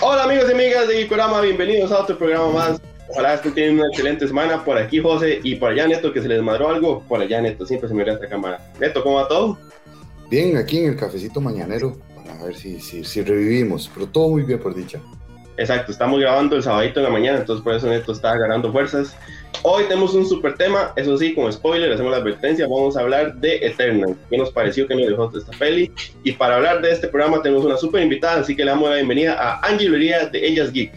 Hola amigos y amigas de Gikorama, bienvenidos a otro programa más. Ojalá estén teniendo una excelente semana. Por aquí José y por allá Neto, que se les madró algo. Por allá Neto, siempre se me esta cámara. Neto, ¿cómo va todo? Bien, aquí en el cafecito mañanero, para ver si, si, si revivimos, pero todo muy bien por dicha. Exacto, estamos grabando el sabadito en la mañana, entonces por eso Neto está ganando fuerzas. Hoy tenemos un super tema, eso sí, como spoiler, hacemos la advertencia, vamos a hablar de Eternal, qué nos pareció, qué nos dejó esta peli. Y para hablar de este programa tenemos una super invitada, así que le damos la bienvenida a Angie Luría de Ellas Geek.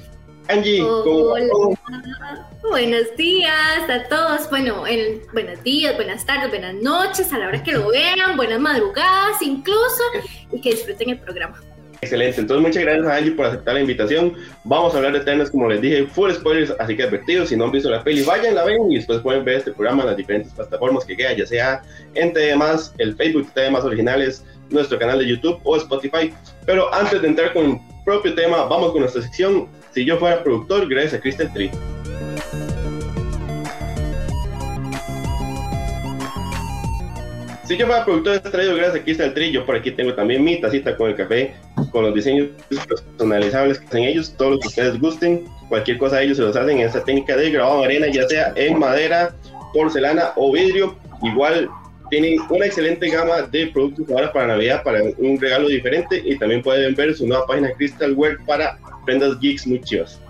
Angie, ¿cómo Hola. Buenos días a todos. Bueno, buenos días, buenas tardes, buenas noches, a la hora que lo vean, buenas madrugadas incluso, y que disfruten el programa. Excelente, entonces muchas gracias a Angie por aceptar la invitación. Vamos a hablar de temas, como les dije, full spoilers, así que advertidos, si no han visto la peli, vayan, la ven y después pueden ver este programa en las diferentes plataformas que queda, ya sea en más el Facebook de más originales, nuestro canal de YouTube o Spotify. Pero antes de entrar con el propio tema, vamos con nuestra sección. Si yo fuera productor, gracias a Crystal Tree. Si yo fuera productor traído gracias aquí está el trillo, por aquí tengo también mi tacita con el café, con los diseños personalizables que hacen ellos, todo lo que ustedes gusten, cualquier cosa ellos se los hacen en esta técnica de grabado en arena, ya sea en madera, porcelana o vidrio, igual tienen una excelente gama de productos ahora para Navidad, para un regalo diferente y también pueden ver su nueva página Crystal Work para prendas geeks muy chivas.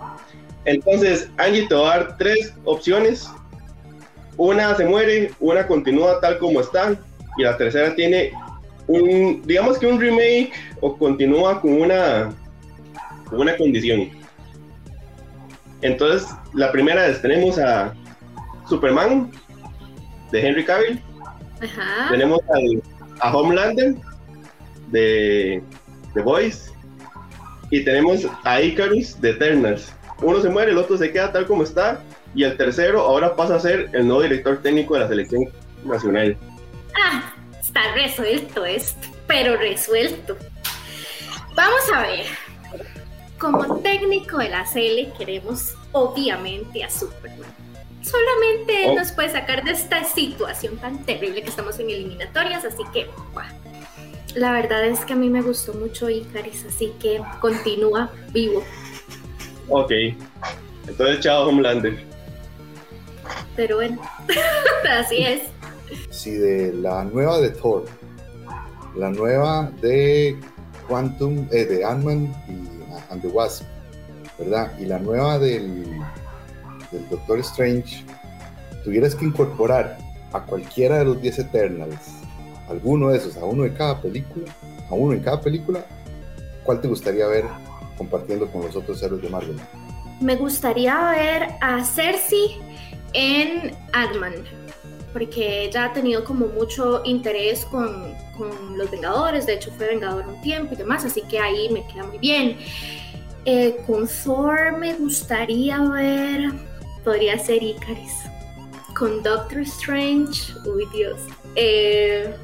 Entonces, Angie te va a dar tres opciones. Una se muere, una continúa tal como está y la tercera tiene un, digamos que un remake o continúa con una, una condición. Entonces, la primera es, tenemos a Superman de Henry Cavill. Tenemos a Homelander de The Voice. Y tenemos a Icarus de Eternals. Uno se muere, el otro se queda tal como está. Y el tercero ahora pasa a ser el nuevo director técnico de la selección nacional. Ah, está resuelto esto, pero resuelto. Vamos a ver. Como técnico de la CL queremos obviamente a Superman. Solamente él oh. nos puede sacar de esta situación tan terrible que estamos en eliminatorias, así que la verdad es que a mí me gustó mucho Icaris, así que continúa vivo. Ok, entonces chao Homelander. Pero bueno, así es si de la nueva de Thor, la nueva de Quantum, eh, de Ant-Man y and the Wasp, ¿verdad? Y la nueva del, del Doctor Strange, tuvieras que incorporar a cualquiera de los 10 Eternals, alguno de esos, a uno de cada película, a uno en cada película, ¿cuál te gustaría ver compartiendo con los otros héroes de Marvel? Me gustaría ver a Cersei en Ant-Man porque ella ha tenido como mucho interés con, con, los Vengadores, de hecho fue Vengador un tiempo y demás, así que ahí me queda muy bien. Eh, con Thor me gustaría ver, podría ser Icaris. Con Doctor Strange, uy Dios. Eh,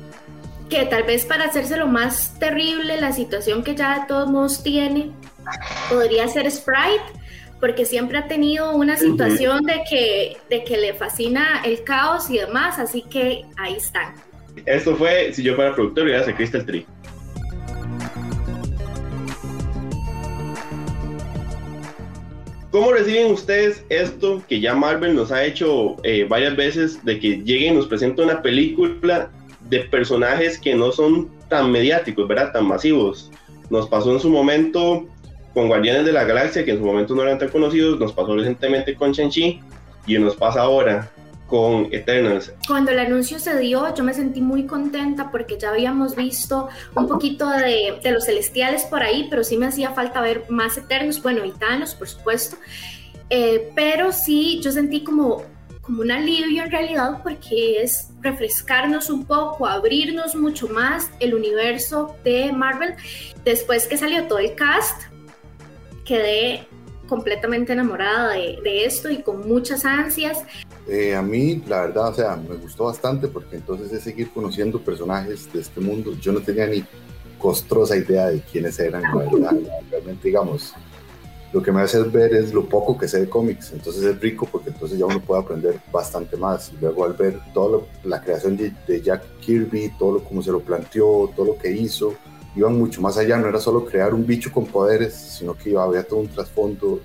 que tal vez para hacerse lo más terrible, la situación que ya de todos modos tiene, podría ser Sprite porque siempre ha tenido una situación de que, de que le fascina el caos y demás, así que ahí están. Esto fue, si yo fuera productor, ya a Crystal Tree. ¿Cómo reciben ustedes esto que ya Marvel nos ha hecho eh, varias veces de que llegue y nos presente una película de personajes que no son tan mediáticos, ¿verdad? Tan masivos. Nos pasó en su momento con Guardianes de la Galaxia, que en su momento no eran tan conocidos, nos pasó recientemente con Shang-Chi y nos pasa ahora con Eternals. Cuando el anuncio se dio, yo me sentí muy contenta porque ya habíamos visto un poquito de, de los celestiales por ahí, pero sí me hacía falta ver más Eternos, bueno, y Thanos, por supuesto. Eh, pero sí, yo sentí como, como un alivio en realidad porque es refrescarnos un poco, abrirnos mucho más el universo de Marvel. Después que salió todo el cast, quedé completamente enamorada de, esto y con muchas ansias. Eh, a mí, la verdad, o sea, me gustó bastante porque entonces es seguir conociendo personajes de este mundo. Yo no tenía ni costrosa idea de quiénes eran, la verdad. Realmente, digamos, lo que me hace ver es lo poco que sé de cómics. Entonces es rico porque entonces ya uno puede aprender bastante más. Y luego al ver toda la creación de, Jack Kirby, todo lo como se lo planteó, todo lo que hizo, iban mucho más allá. No era solo crear un bicho con poderes, sino que iba, había todo un trasfondo.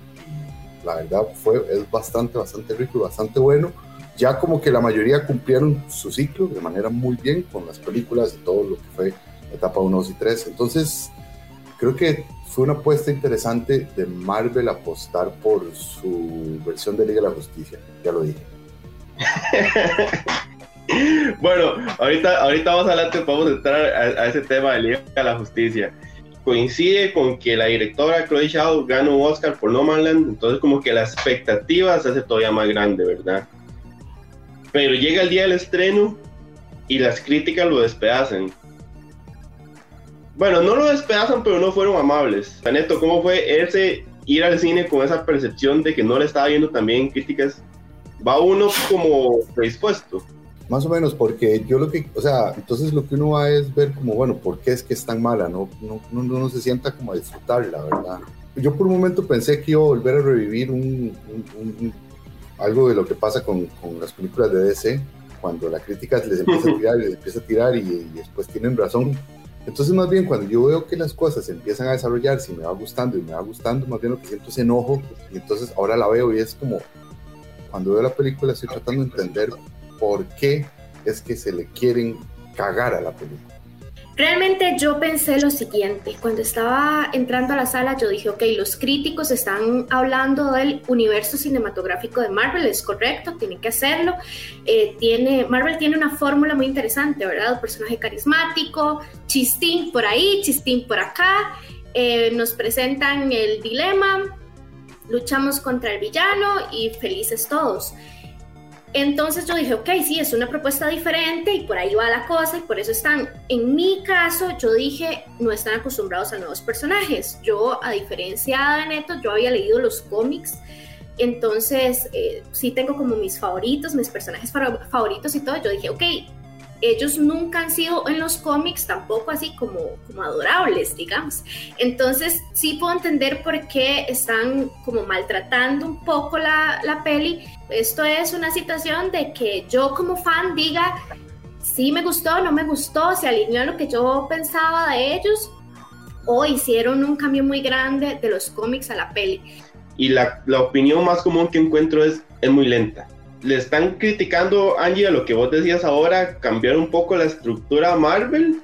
La verdad fue, es bastante, bastante rico y bastante bueno. Ya como que la mayoría cumplieron su ciclo de manera muy bien con las películas y todo lo que fue etapa 1, 2 y 3. Entonces, creo que fue una apuesta interesante de Marvel apostar por su versión de Liga de la Justicia, ya lo dije. bueno, ahorita, ahorita vamos adelante, podemos entrar a, ese tema de la Justicia. Coincide con que la directora Chloe Shaw ganó un Oscar por No Man Land, entonces como que la expectativa se hace todavía más grande, ¿verdad? Pero llega el día del estreno y las críticas lo despedazan. Bueno, no lo despedazan, pero no fueron amables. Neto, ¿cómo fue ese ir al cine con esa percepción de que no le estaba viendo también críticas? Va uno como predispuesto. Más o menos, porque yo lo que, o sea, entonces lo que uno va es ver como, bueno, ¿por qué es que es tan mala? No, no, no, se sienta como a disfrutarla, ¿verdad? Yo por un momento pensé que iba a volver a revivir un, algo de lo que pasa con, con, las películas de DC, cuando la crítica les empieza a tirar les empieza a tirar y, y después tienen razón entonces, más bien, cuando yo veo que las cosas empiezan a desarrollarse y me va gustando y me va gustando, más bien lo que siento es enojo. Y entonces ahora la veo y es como, cuando veo la película, estoy tratando de entender por qué es que se le quieren cagar a la película. Realmente yo pensé lo siguiente, cuando estaba entrando a la sala yo dije, ok, los críticos están hablando del universo cinematográfico de Marvel, es correcto, tienen que hacerlo. Eh, tiene, Marvel tiene una fórmula muy interesante, ¿verdad? Un personaje carismático, chistín por ahí, chistín por acá, eh, nos presentan el dilema, luchamos contra el villano y felices todos. Entonces yo dije, ok, sí, es una propuesta diferente y por ahí va la cosa y por eso están, en mi caso, yo dije, no están acostumbrados a nuevos personajes. Yo, a diferencia de Neto, yo había leído los cómics, entonces eh, sí tengo como mis favoritos, mis personajes favoritos y todo. Yo dije, ok, ellos nunca han sido en los cómics tampoco así como, como adorables, digamos. Entonces sí puedo entender por qué están como maltratando un poco la, la peli. Esto es una situación de que yo como fan diga, sí me gustó, no me gustó, se alineó a lo que yo pensaba de ellos o hicieron un cambio muy grande de los cómics a la peli. Y la, la opinión más común que encuentro es, es muy lenta le están criticando, Angie, a lo que vos decías ahora, cambiar un poco la estructura Marvel?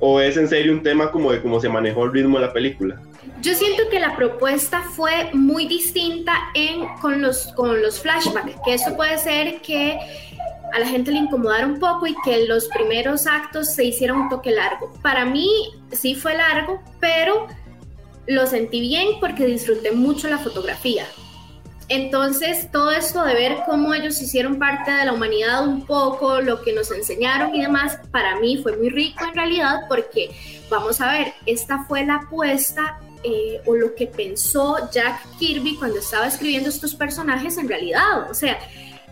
¿O es en serio un tema como de cómo se manejó el ritmo de la película? Yo siento que la propuesta fue muy distinta en, con, los, flashbacks, que eso puede ser que a la gente le incomodara un poco y que los primeros actos se hicieran un toque largo. Para mí sí fue largo, pero lo sentí bien porque disfruté mucho la fotografía. Entonces, todo esto de ver cómo ellos hicieron parte de la humanidad un poco, lo que nos enseñaron y demás, para mí fue muy rico en realidad porque, vamos a ver, esta fue la apuesta eh, o lo que pensó Jack Kirby cuando estaba escribiendo estos personajes en realidad. O sea,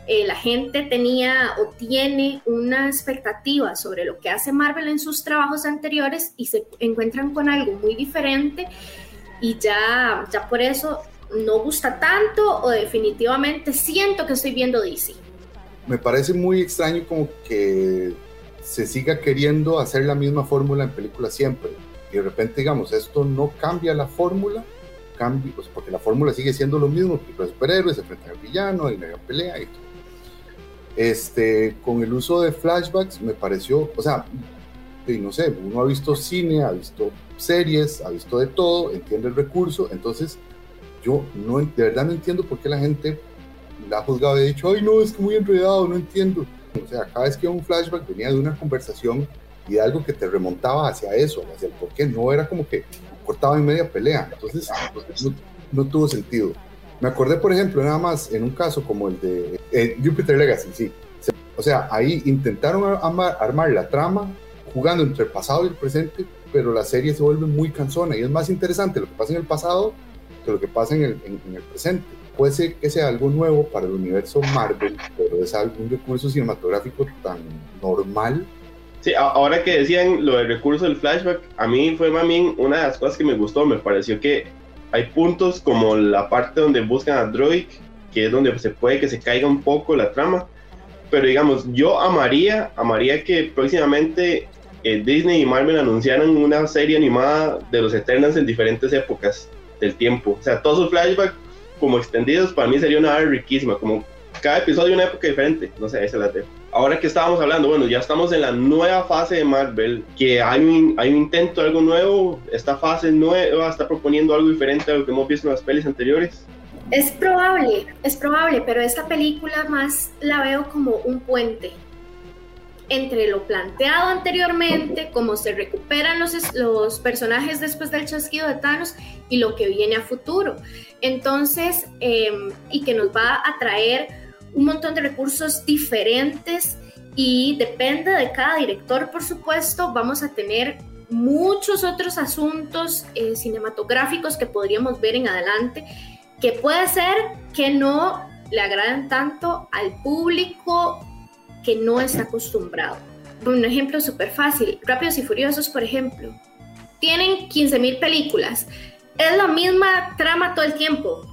eh, la gente tenía o tiene una expectativa sobre lo que hace Marvel en sus trabajos anteriores y se encuentran con algo muy diferente y ya, ya por eso no gusta tanto o definitivamente siento que estoy viendo DC. Me parece muy extraño como que se siga queriendo hacer la misma fórmula en películas siempre. Y de repente, digamos, esto no cambia la fórmula, cambia, porque la fórmula sigue siendo lo mismo, que los superhéroes se enfrentan al villano, hay una pelea y todo. Este, con el uso de flashbacks me pareció, o sea, no sé, uno ha visto cine, ha visto series, ha visto de todo, entiende el recurso, entonces yo no, de verdad no entiendo por qué la gente la ha juzgado y ha dicho, ay no, es que muy enredado, no entiendo. O sea, cada vez que un flashback venía de una conversación y de algo que te remontaba hacia eso, hacia el por qué, no era como que cortaba en media pelea, entonces no, tuvo sentido. Me acordé, por ejemplo, nada más en un caso como el de eh, Jupiter Legacy, sí. O sea, ahí intentaron armar, armar la trama jugando entre el pasado y el presente, pero la serie se vuelve muy cansona y es más interesante lo que pasa en el pasado lo que pasa en el, en, el presente. Puede ser que sea algo nuevo para el universo Marvel, pero es algún recurso cinematográfico tan normal Sí, ahora que decían lo del recurso del flashback, a mí fue más una de las cosas que me gustó, me pareció que hay puntos como la parte donde buscan a Droid, que es donde se puede que se caiga un poco la trama. Pero digamos, yo amaría, amaría que próximamente eh, Disney y Marvel anunciaran una serie animada de los Eternals en diferentes épocas del tiempo. O sea, todos sus flashbacks como extendidos para mí sería una área riquísima, como cada episodio una época diferente. No sé, esa es la tema. Ahora que estábamos hablando, bueno, ya estamos en la nueva fase de Marvel, que hay un, hay un intento de algo nuevo, esta fase nueva está proponiendo algo diferente a lo que hemos visto en las pelis anteriores. Es probable, es probable, pero esta película más la veo como un puente entre lo planteado anteriormente, cómo se recuperan los, los personajes después del chasquido de Thanos y lo que viene a futuro. Entonces, em, y que nos va a traer un montón de recursos diferentes y depende de cada director, por supuesto, vamos a tener muchos otros asuntos eh, cinematográficos que podríamos ver en adelante, que puede ser que no le agraden tanto al público que no está acostumbrado. Un ejemplo súper fácil, Rápidos y Furiosos, por ejemplo. Tienen 15.000 películas. Es la misma trama todo el tiempo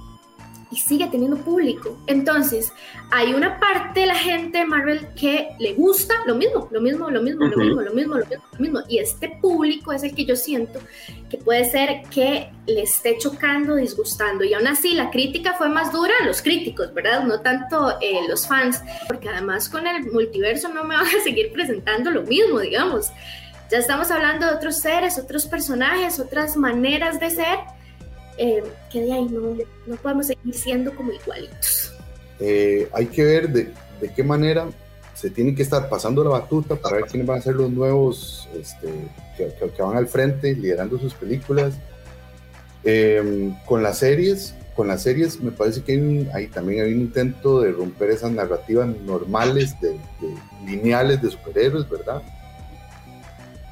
y sigue teniendo público. Entonces, hay una parte de la gente de Marvel que le gusta lo mismo, lo mismo, lo mismo, lo mismo, lo mismo, lo mismo, lo mismo. Y este público es el que yo siento que puede ser que le esté chocando, disgustando. Y aún así, la crítica fue más dura a los críticos, ¿verdad? No tanto eh, los fans, porque además con el multiverso no me van a seguir presentando lo mismo, digamos. Ya estamos hablando de otros seres, otros personajes, otras maneras de ser eh, que de ahí no, no, podemos seguir siendo como igualitos. Eh, hay que ver de, de, qué manera se tiene que estar pasando la batuta para ver quiénes van a ser los nuevos este, que, que, van al frente liderando sus películas. Eh, con las series, con las series me parece que hay, hay, también hay un intento de romper esas narrativas normales, de, de lineales de superhéroes, ¿verdad?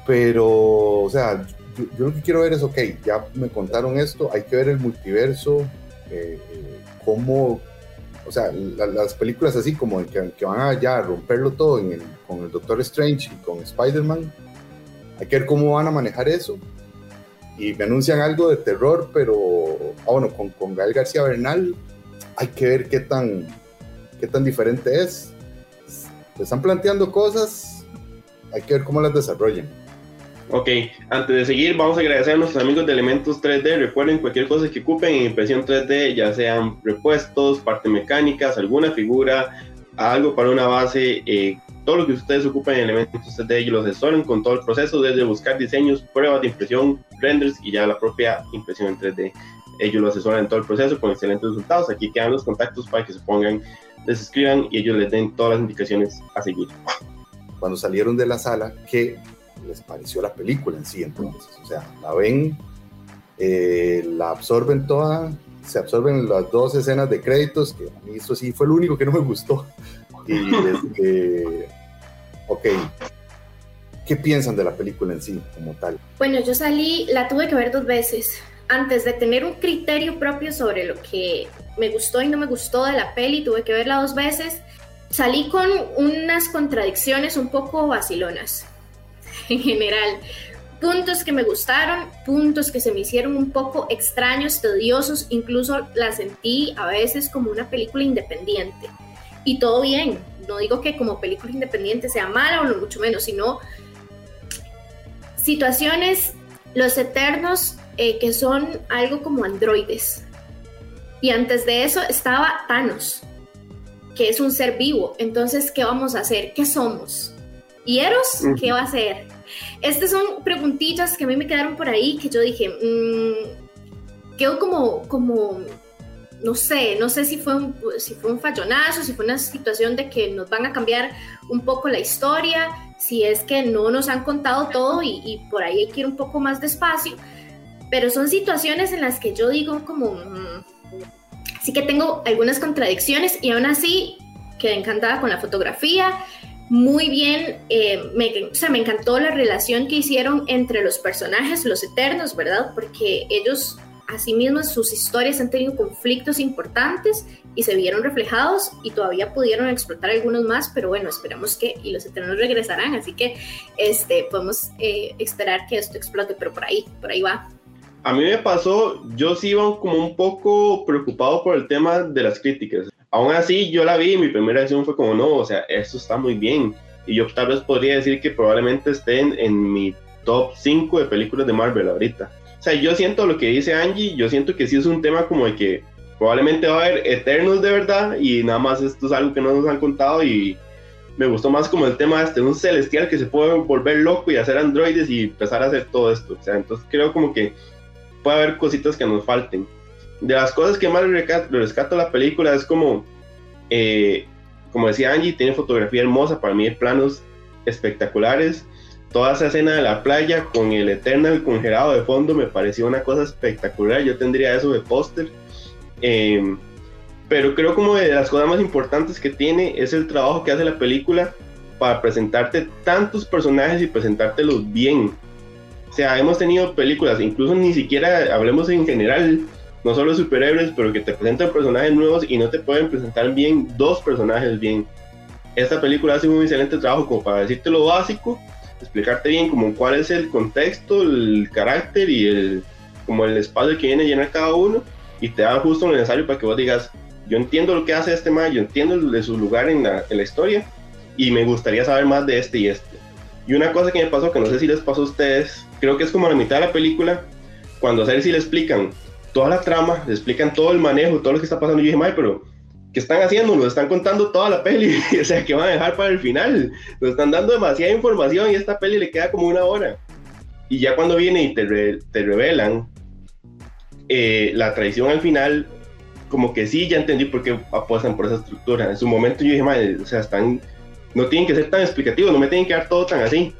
Pero, o sea, yo, lo que quiero ver es, ok, ya me contaron esto, hay que ver el multiverso, eh, eh, cómo, o sea, las películas así como que, que van a ya romperlo todo con el Doctor Strange y con Spider-Man, hay que ver cómo van a manejar eso. Y me anuncian algo de terror, pero, ah, bueno, con, con Gael García Bernal, hay que ver qué tan, qué tan diferente es. Se están planteando cosas, hay que ver cómo las desarrollan. Ok, antes de seguir, vamos a agradecer a nuestros amigos de Elementos 3D. Recuerden cualquier cosa que ocupen en impresión 3D, ya sean repuestos, partes mecánicas, alguna figura, algo para una base, eh, todo lo que ustedes ocupen en Elementos 3D, ellos lo asesoran con todo el proceso, desde buscar diseños, pruebas de impresión, renders y ya la propia impresión en 3D. Ellos lo asesoran en todo el proceso con excelentes resultados. Aquí quedan los contactos para que se pongan, les escriban y ellos les den todas las indicaciones a seguir. Cuando salieron de la sala, que les pareció la película en sí entonces. O sea, la ven, eh, la absorben toda, se absorben las dos escenas de créditos, que a mí eso sí fue lo único que no me gustó. Y este, ok, ¿qué piensan de la película en sí como tal? Bueno, yo salí, la tuve que ver dos veces. Antes de tener un criterio propio sobre lo que me gustó y no me gustó de la peli, tuve que verla dos veces. Salí con unas contradicciones un poco vacilonas en general. Puntos que me gustaron, puntos que se me hicieron un poco extraños, tediosos, incluso la sentí a veces como una película independiente. Y todo bien, no digo que como película independiente sea mala o no mucho menos, sino situaciones, los eternos eh, que son algo como androides. Y antes de eso estaba Thanos, que es un ser vivo. Entonces, ¿qué vamos a hacer? ¿Qué somos? ¿Y Eros qué va a hacer? Estas son preguntillas que a mí me quedaron por ahí que yo dije, mmm, quedó como, como, no sé, no sé si fue, un, si fue un fallonazo, si fue una situación de que nos van a cambiar un poco la historia, si es que no nos han contado todo y, y por ahí hay que ir un poco más despacio, pero son situaciones en las que yo digo como, mmm, sí que tengo algunas contradicciones y aún así quedé encantada con la fotografía, muy bien, eh, me, o sea, me encantó la relación que hicieron entre los personajes, los eternos, ¿verdad? Porque ellos, asimismo, sus historias han tenido conflictos importantes y se vieron reflejados y todavía pudieron explotar algunos más, pero bueno, esperamos que, y los eternos regresarán, así que este, podemos eh, esperar que esto explote, pero por ahí, por ahí va. A mí me pasó, yo sí iba como un poco preocupado por el tema de las críticas. Aún así, yo la vi y mi primera reacción fue como, no, o sea, esto está muy bien. Y yo tal vez podría decir que probablemente estén en mi top 5 de películas de Marvel ahorita. O sea, yo siento lo que dice Angie, yo siento que sí es un tema como de que probablemente va a haber Eternos de verdad y nada más esto es algo que no nos han contado y me gustó más como el tema este, un celestial que se puede volver loco y hacer androides y empezar a hacer todo esto. O sea, entonces creo como que puede haber cositas que nos falten. De las cosas que más rescato, rescato la película es como, eh, como decía Angie, tiene fotografía hermosa, para mí planos espectaculares. Toda esa escena de la playa con el Eternal congelado de fondo me pareció una cosa espectacular. Yo tendría eso de póster. Eh, pero creo como de las cosas más importantes que tiene es el trabajo que hace la película para presentarte tantos personajes y presentártelos bien. O sea, hemos tenido películas, incluso ni siquiera hablemos en general, no solo superhéroes, pero que te presentan personajes nuevos y no te pueden presentar bien dos personajes bien. Esta película hace un excelente trabajo como para decirte lo básico, explicarte bien como cuál es el contexto, el carácter y el como el espacio que viene a llenar cada uno y te da justo lo necesario para que vos digas, yo entiendo lo que hace este man, yo entiendo de su lugar en la, en la, historia y me gustaría saber más de este y este. Y una cosa que me pasó, que no sé si les pasó a ustedes, creo que es como a la mitad de la película, cuando a Cersei le explican toda la trama, le explican todo el manejo, todo lo que está pasando, yo dije, May, pero ¿qué están haciendo? Nos están contando toda la peli, o sea, ¿qué van a dejar para el final? Nos están dando demasiada información y esta peli le queda como una hora. Y ya cuando viene y te, re, te revelan eh, la traición al final, como que sí, ya entendí por qué apuestan por esa estructura. En su momento yo dije, madre, o sea, están, no tienen que ser tan explicativos, no me tienen que dar todo tan así.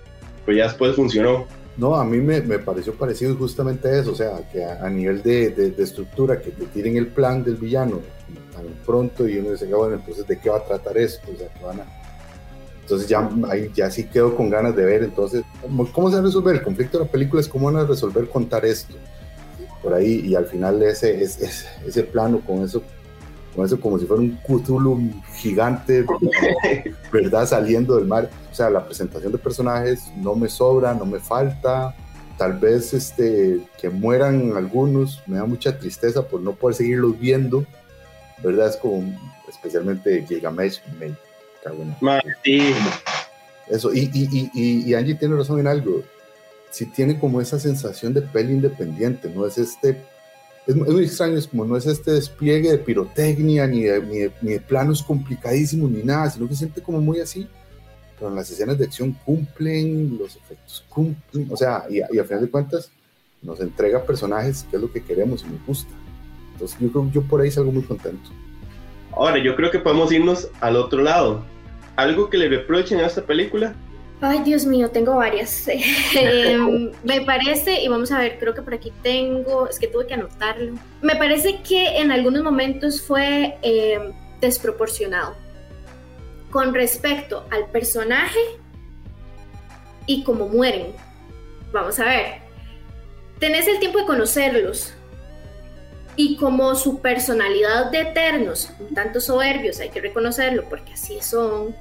Pero ya después funcionó. No, a mí me, me pareció parecido justamente eso, o sea, que a, nivel de, de, estructura, que te tiren el plan del villano tan pronto y uno dice, bueno, entonces, ¿de qué va a tratar esto? O sea, que van a... Entonces ya, ahí, ya sí quedo con ganas de ver, entonces, ¿cómo se va a resolver? El conflicto de la película es cómo van a resolver contar esto por ahí y al final ese, ese, ese plano con eso, con eso como si fuera un Cthulhu gigante, ¿verdad? Saliendo del mar. O sea, la presentación de personajes no me sobra, no me falta. Tal vez este, que mueran algunos, me da mucha tristeza por no poder seguirlos viendo, ¿verdad? Es como, especialmente Gilgamesh, me cago en... Eso, y, y, y, y Angie tiene razón en algo sí tiene como esa sensación de peli independiente, no es este, es, es muy extraño, es como no es este despliegue de pirotecnia, ni de, ni, de, ni de, planos complicadísimos, ni nada, sino que siente como muy así, pero en las escenas de acción cumplen, los efectos cumplen, o sea, y, y a final de cuentas nos entrega personajes que es lo que queremos y nos gusta. Entonces yo creo yo por ahí salgo muy contento. Ahora, yo creo que podemos irnos al otro lado. Algo que le reprochen a esta película Ay, Dios mío, tengo varias. me parece, y vamos a ver, creo que por aquí tengo, es que tuve que anotarlo. Me parece que en algunos momentos fue eh, desproporcionado con respecto al personaje y cómo mueren. Vamos a ver. Tenés el tiempo de conocerlos y como su personalidad de eternos, un tanto soberbios, hay que reconocerlo porque así son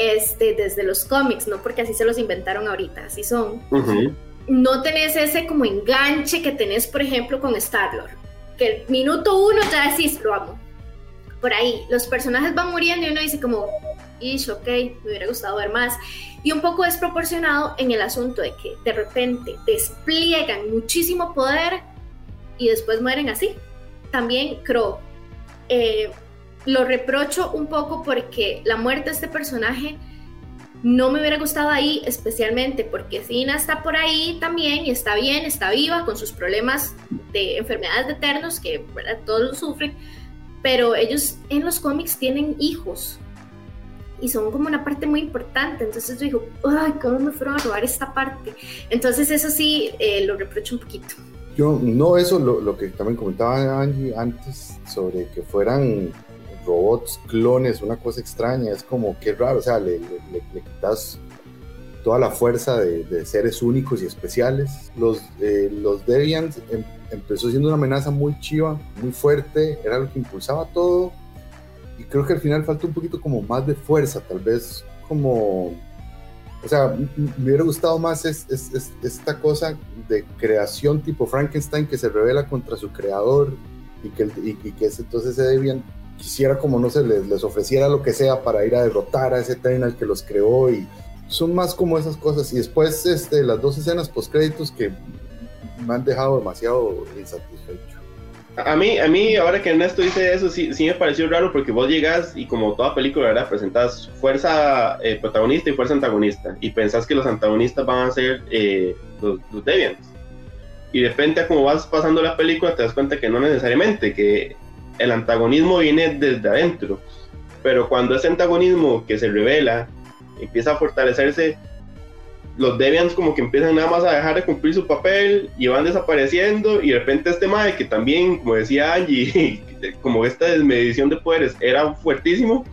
este, desde los cómics, no porque así se los inventaron ahorita, así son. Uh -huh. No tenés ese como enganche que tenés, por ejemplo, con Star-Lord, que el minuto uno ya decís, lo amo. Por ahí, los personajes van muriendo y uno dice como, ish, ok, me hubiera gustado ver más. Y un poco desproporcionado en el asunto de que de repente despliegan muchísimo poder y después mueren así. También Crow. Eh, lo reprocho un poco porque la muerte de este personaje no me hubiera gustado ahí, especialmente porque Zina está por ahí también y está bien, está viva con sus problemas de enfermedades de eternos, que todos sufren, pero ellos en los cómics tienen hijos y son como una parte muy importante. Entonces yo digo, ay, ¿cómo me fueron a robar esta parte? Entonces eso sí, eh, lo reprocho un poquito. Yo, no, eso lo, lo que también comentaba Angie antes sobre que fueran robots, clones, una cosa extraña, es como que raro, o sea, le, quitas toda la fuerza de, seres únicos y especiales. Los, eh, los Deviants em, empezó siendo una amenaza muy chiva, muy fuerte, era lo que impulsaba todo, y creo que al final falta un poquito como más de fuerza, tal vez como o sea, me hubiera gustado más es, es, esta cosa de creación tipo Frankenstein que se revela contra su creador y que, que entonces ese Debian quisiera como no se les, les, ofreciera lo que sea para ir a derrotar a ese Eternal que los creó y son más como esas cosas y después este, las dos escenas post créditos que me han dejado demasiado insatisfecho. A mí, a mí, ahora que Ernesto dice eso, sí, sí me pareció raro porque vos llegas y como toda película, ¿verdad? Presentas fuerza eh, protagonista y fuerza antagonista y pensás que los antagonistas van a ser eh, los, los, Deviants. Y de repente, como vas pasando la película, te das cuenta que no necesariamente, que el antagonismo viene desde adentro. Pero cuando ese antagonismo que se revela empieza a fortalecerse, los Deviants como que empiezan nada más a dejar de cumplir su papel y van desapareciendo y de repente este Mae que también, como decía Angie, como esta desmedición de poderes era fuertísimo,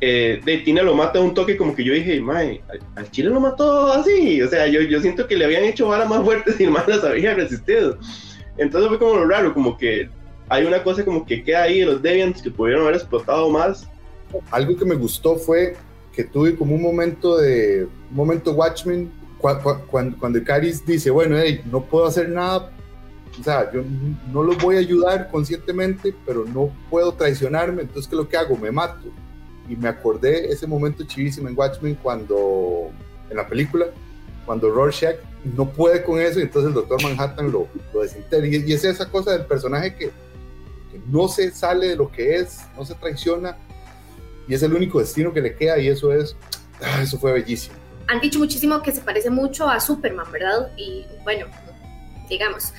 eh, de Tina lo mata un toque como que yo dije, Mae, al Chile lo mató así, o sea, yo, yo siento que le habían hecho varas más fuertes y el Mae las había resistido. Entonces fue como lo raro, como que hay una cosa como que queda ahí de los Deviants que pudieron haber explotado más. Algo que me gustó fue que tuve como un momento de un momento Watchmen cuando, cuando, dice, bueno, hey, no puedo hacer nada, o sea, yo no los voy a ayudar conscientemente, pero no puedo traicionarme, entonces, ¿qué es lo que hago? Me mato. Y me acordé ese momento chivísimo en Watchmen cuando, en la película, cuando Rorschach no puede con eso y entonces el Doctor Manhattan lo, lo desintegra. Y, es esa cosa del personaje que no se sale de lo que es, no se traiciona, y es el único destino que le queda y eso es, ah, eso fue bellísimo. Han dicho muchísimo que se parece mucho a Superman, ¿verdad? Y bueno, digamos.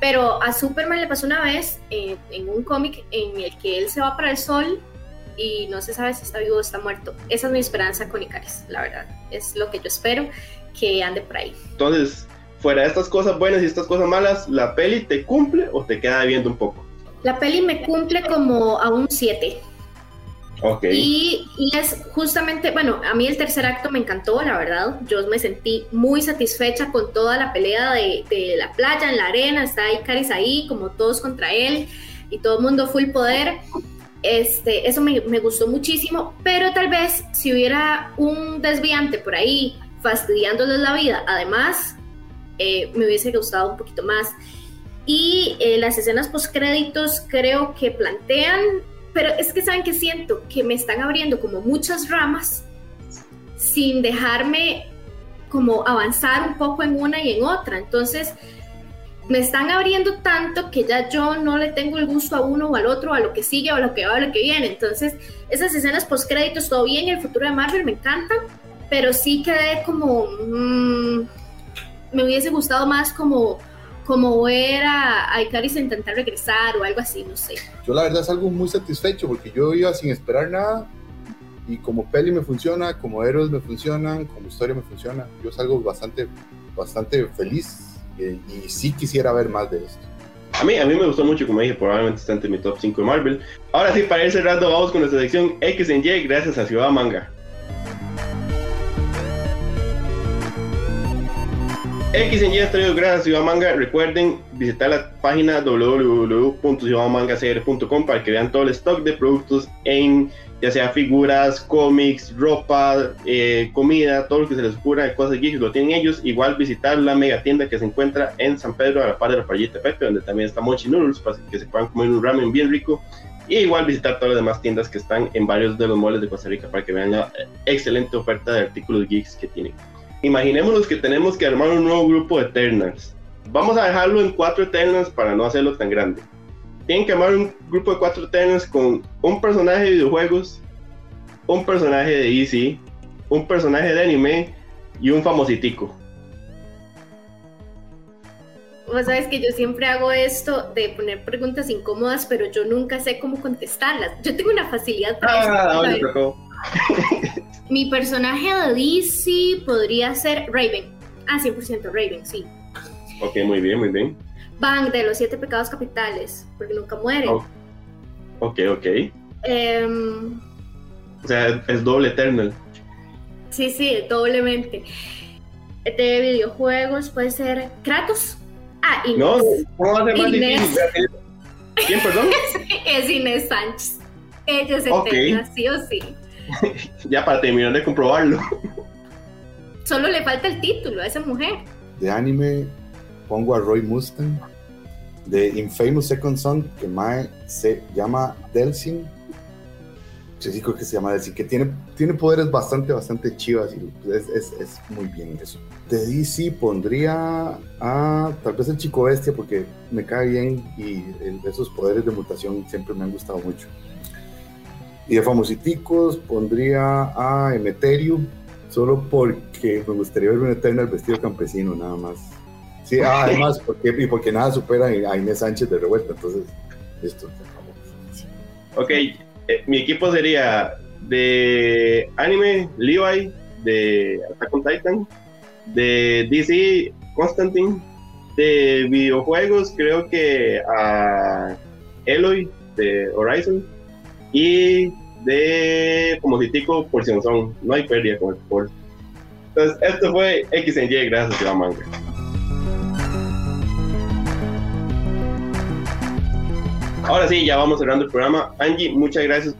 Pero a Superman le pasó una vez eh, en un cómic en el que él se va para el sol y no se sabe si está vivo o está muerto. Esa es mi esperanza con Icaris, la verdad. Es lo que yo espero que ande por ahí. Entonces, fuera de estas cosas buenas y estas cosas malas, ¿la peli te cumple o te queda viendo un poco? La peli me cumple como a un 7. Y, es justamente, bueno, a mí el tercer acto me encantó, la verdad. Yo me sentí muy satisfecha con toda la pelea de, de la playa, en la arena, está Icaris ahí, como todos contra él, y todo el mundo full poder. Este, eso me, me gustó muchísimo, pero tal vez si hubiera un desviante por ahí fastidiándoles la vida, además, eh, me hubiese gustado un poquito más. Y eh, las escenas post créditos creo que plantean pero es que saben que siento que me están abriendo como muchas ramas sin dejarme como avanzar un poco en una y en otra. Entonces, me están abriendo tanto que ya yo no le tengo el gusto a uno o al otro, a lo que sigue o a lo que va o a lo que viene. Entonces, esas escenas post créditos, todo bien, el futuro de Marvel me encanta, pero sí quedé como, mm, me hubiese gustado más como como ver a, a Icaris intentar regresar o algo así, no sé. Yo la verdad es algo muy satisfecho porque yo iba sin esperar nada y como peli me funciona, como héroes me funcionan, como historia me funciona, yo salgo bastante, bastante feliz y, y sí quisiera ver más de esto. A mí, a mí me gustó mucho, como dije, probablemente está entre mi top 5 de Marvel. Ahora sí, para ir cerrando, vamos con nuestra sección X en Y, gracias a Ciudad Manga. X en Y gracias a Ciudad Manga. Recuerden visitar la página www.ciudadmangacr.com para que vean todo el stock de productos en ya sea figuras, cómics, ropa, eh, comida, todo lo que se les ocurra de cosas geeks lo tienen ellos. Igual visitar la mega tienda que se encuentra en San Pedro a la par de la Pepe, donde también está Mochi Noodles para que se puedan comer un ramen bien rico. Y igual visitar todas las demás tiendas que están en varios de los moles de Costa Rica para que vean la excelente oferta de artículos geeks que tienen imaginémonos que tenemos que armar un nuevo grupo de Eternals. Vamos a dejarlo en cuatro Eternals para no hacerlo tan grande. Tienen que armar un grupo de cuatro Eternals con un personaje de videojuegos, un personaje de DC, un personaje de anime y un famositico. Vos sabes que yo siempre hago esto de poner preguntas incómodas, pero yo nunca sé cómo contestarlas. Yo tengo una facilidad para ah, eso. Mi personaje de DC podría ser Raven. Ah, 100% Raven, sí. Ok, muy bien, muy bien. Bang, de los siete pecados capitales, porque nunca muere. Oh. Ok, ok. Em, o sea, es doble Eternal. Sí, sí, doblemente. De videojuegos puede ser Kratos. Ah, Inés. No, ¿cómo va a ser más difícil? ¿Quién, perdón? es Inés Sánchez. Ella es eterna, sí o sí. ya para terminar de comprobarlo. solo le falta el título a esa mujer. De anime pongo a Roy Mustang. De Infamous Second Son, que mae se llama Delsin. Sí, creo que se llama Delsin, que tiene, tiene poderes bastante, bastante chivas y es, es, es muy bien eso. De DC pondría a tal vez el Chico Bestia porque me cae bien y esos poderes de mutación siempre me han gustado mucho. Y de famositicos pondría a Emeterium, solo porque me gustaría ver un Eternal vestido campesino, nada más. Sí, ah, además, porque, y porque nada supera a Inés Sánchez de revuelta, entonces, esto. Ok, eh, mi equipo sería de anime, Levi, de Attack on Titan, de DC, Constantine, de videojuegos, creo que a Eloy de Horizon, y de como citico por son, no hay pérdida con el por. Entonces, esto fue X en Y, gracias manga. Ahora sí, ya vamos cerrando el programa. Angie, muchas gracias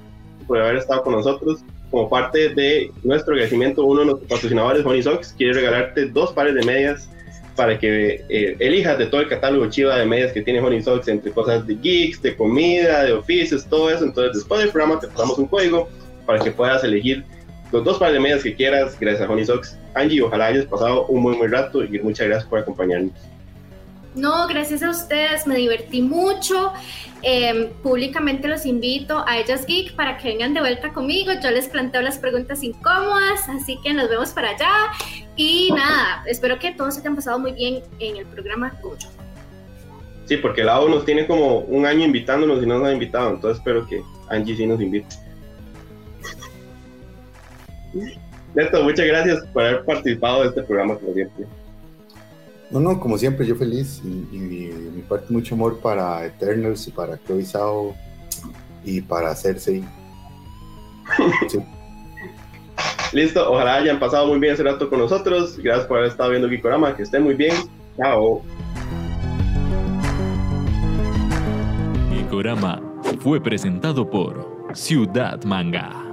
por haber estado con nosotros. Como parte de nuestro agradecimiento, uno de nuestros patrocinadores, Honey Socks, quiere regalarte dos pares de medias para que eh, elijas de todo el catálogo chiva de medias que tiene Honey Socks, entre cosas de geeks, de comida, de oficios, todo eso. Entonces, después del programa te pasamos un código para que puedas elegir los dos pares de medias que quieras, gracias a Honey Socks. Angie, ojalá hayas pasado un muy, muy rato y muchas gracias por acompañarnos. No, gracias a ustedes, me divertí mucho. Em, públicamente los invito a Ellas Geek para que vengan de vuelta conmigo. Yo les planteo las preguntas incómodas, así que nos vemos para allá. Y nada, espero que todos se hayan pasado muy bien en el programa con Sí, porque la O nos tiene como un año invitándonos y no nos ha invitado, entonces espero que Angie sí nos invite. Neto, muchas gracias por haber participado de este programa, como siempre. No, no, como siempre, yo feliz y, mi parte mucho amor para Eternals y para Chloe Sao y para Cersei. Listo, ojalá hayan pasado muy bien ese rato con nosotros. Gracias por haber estado viendo Gikorama, que estén muy bien. Chao. Gikorama fue presentado por Ciudad Manga.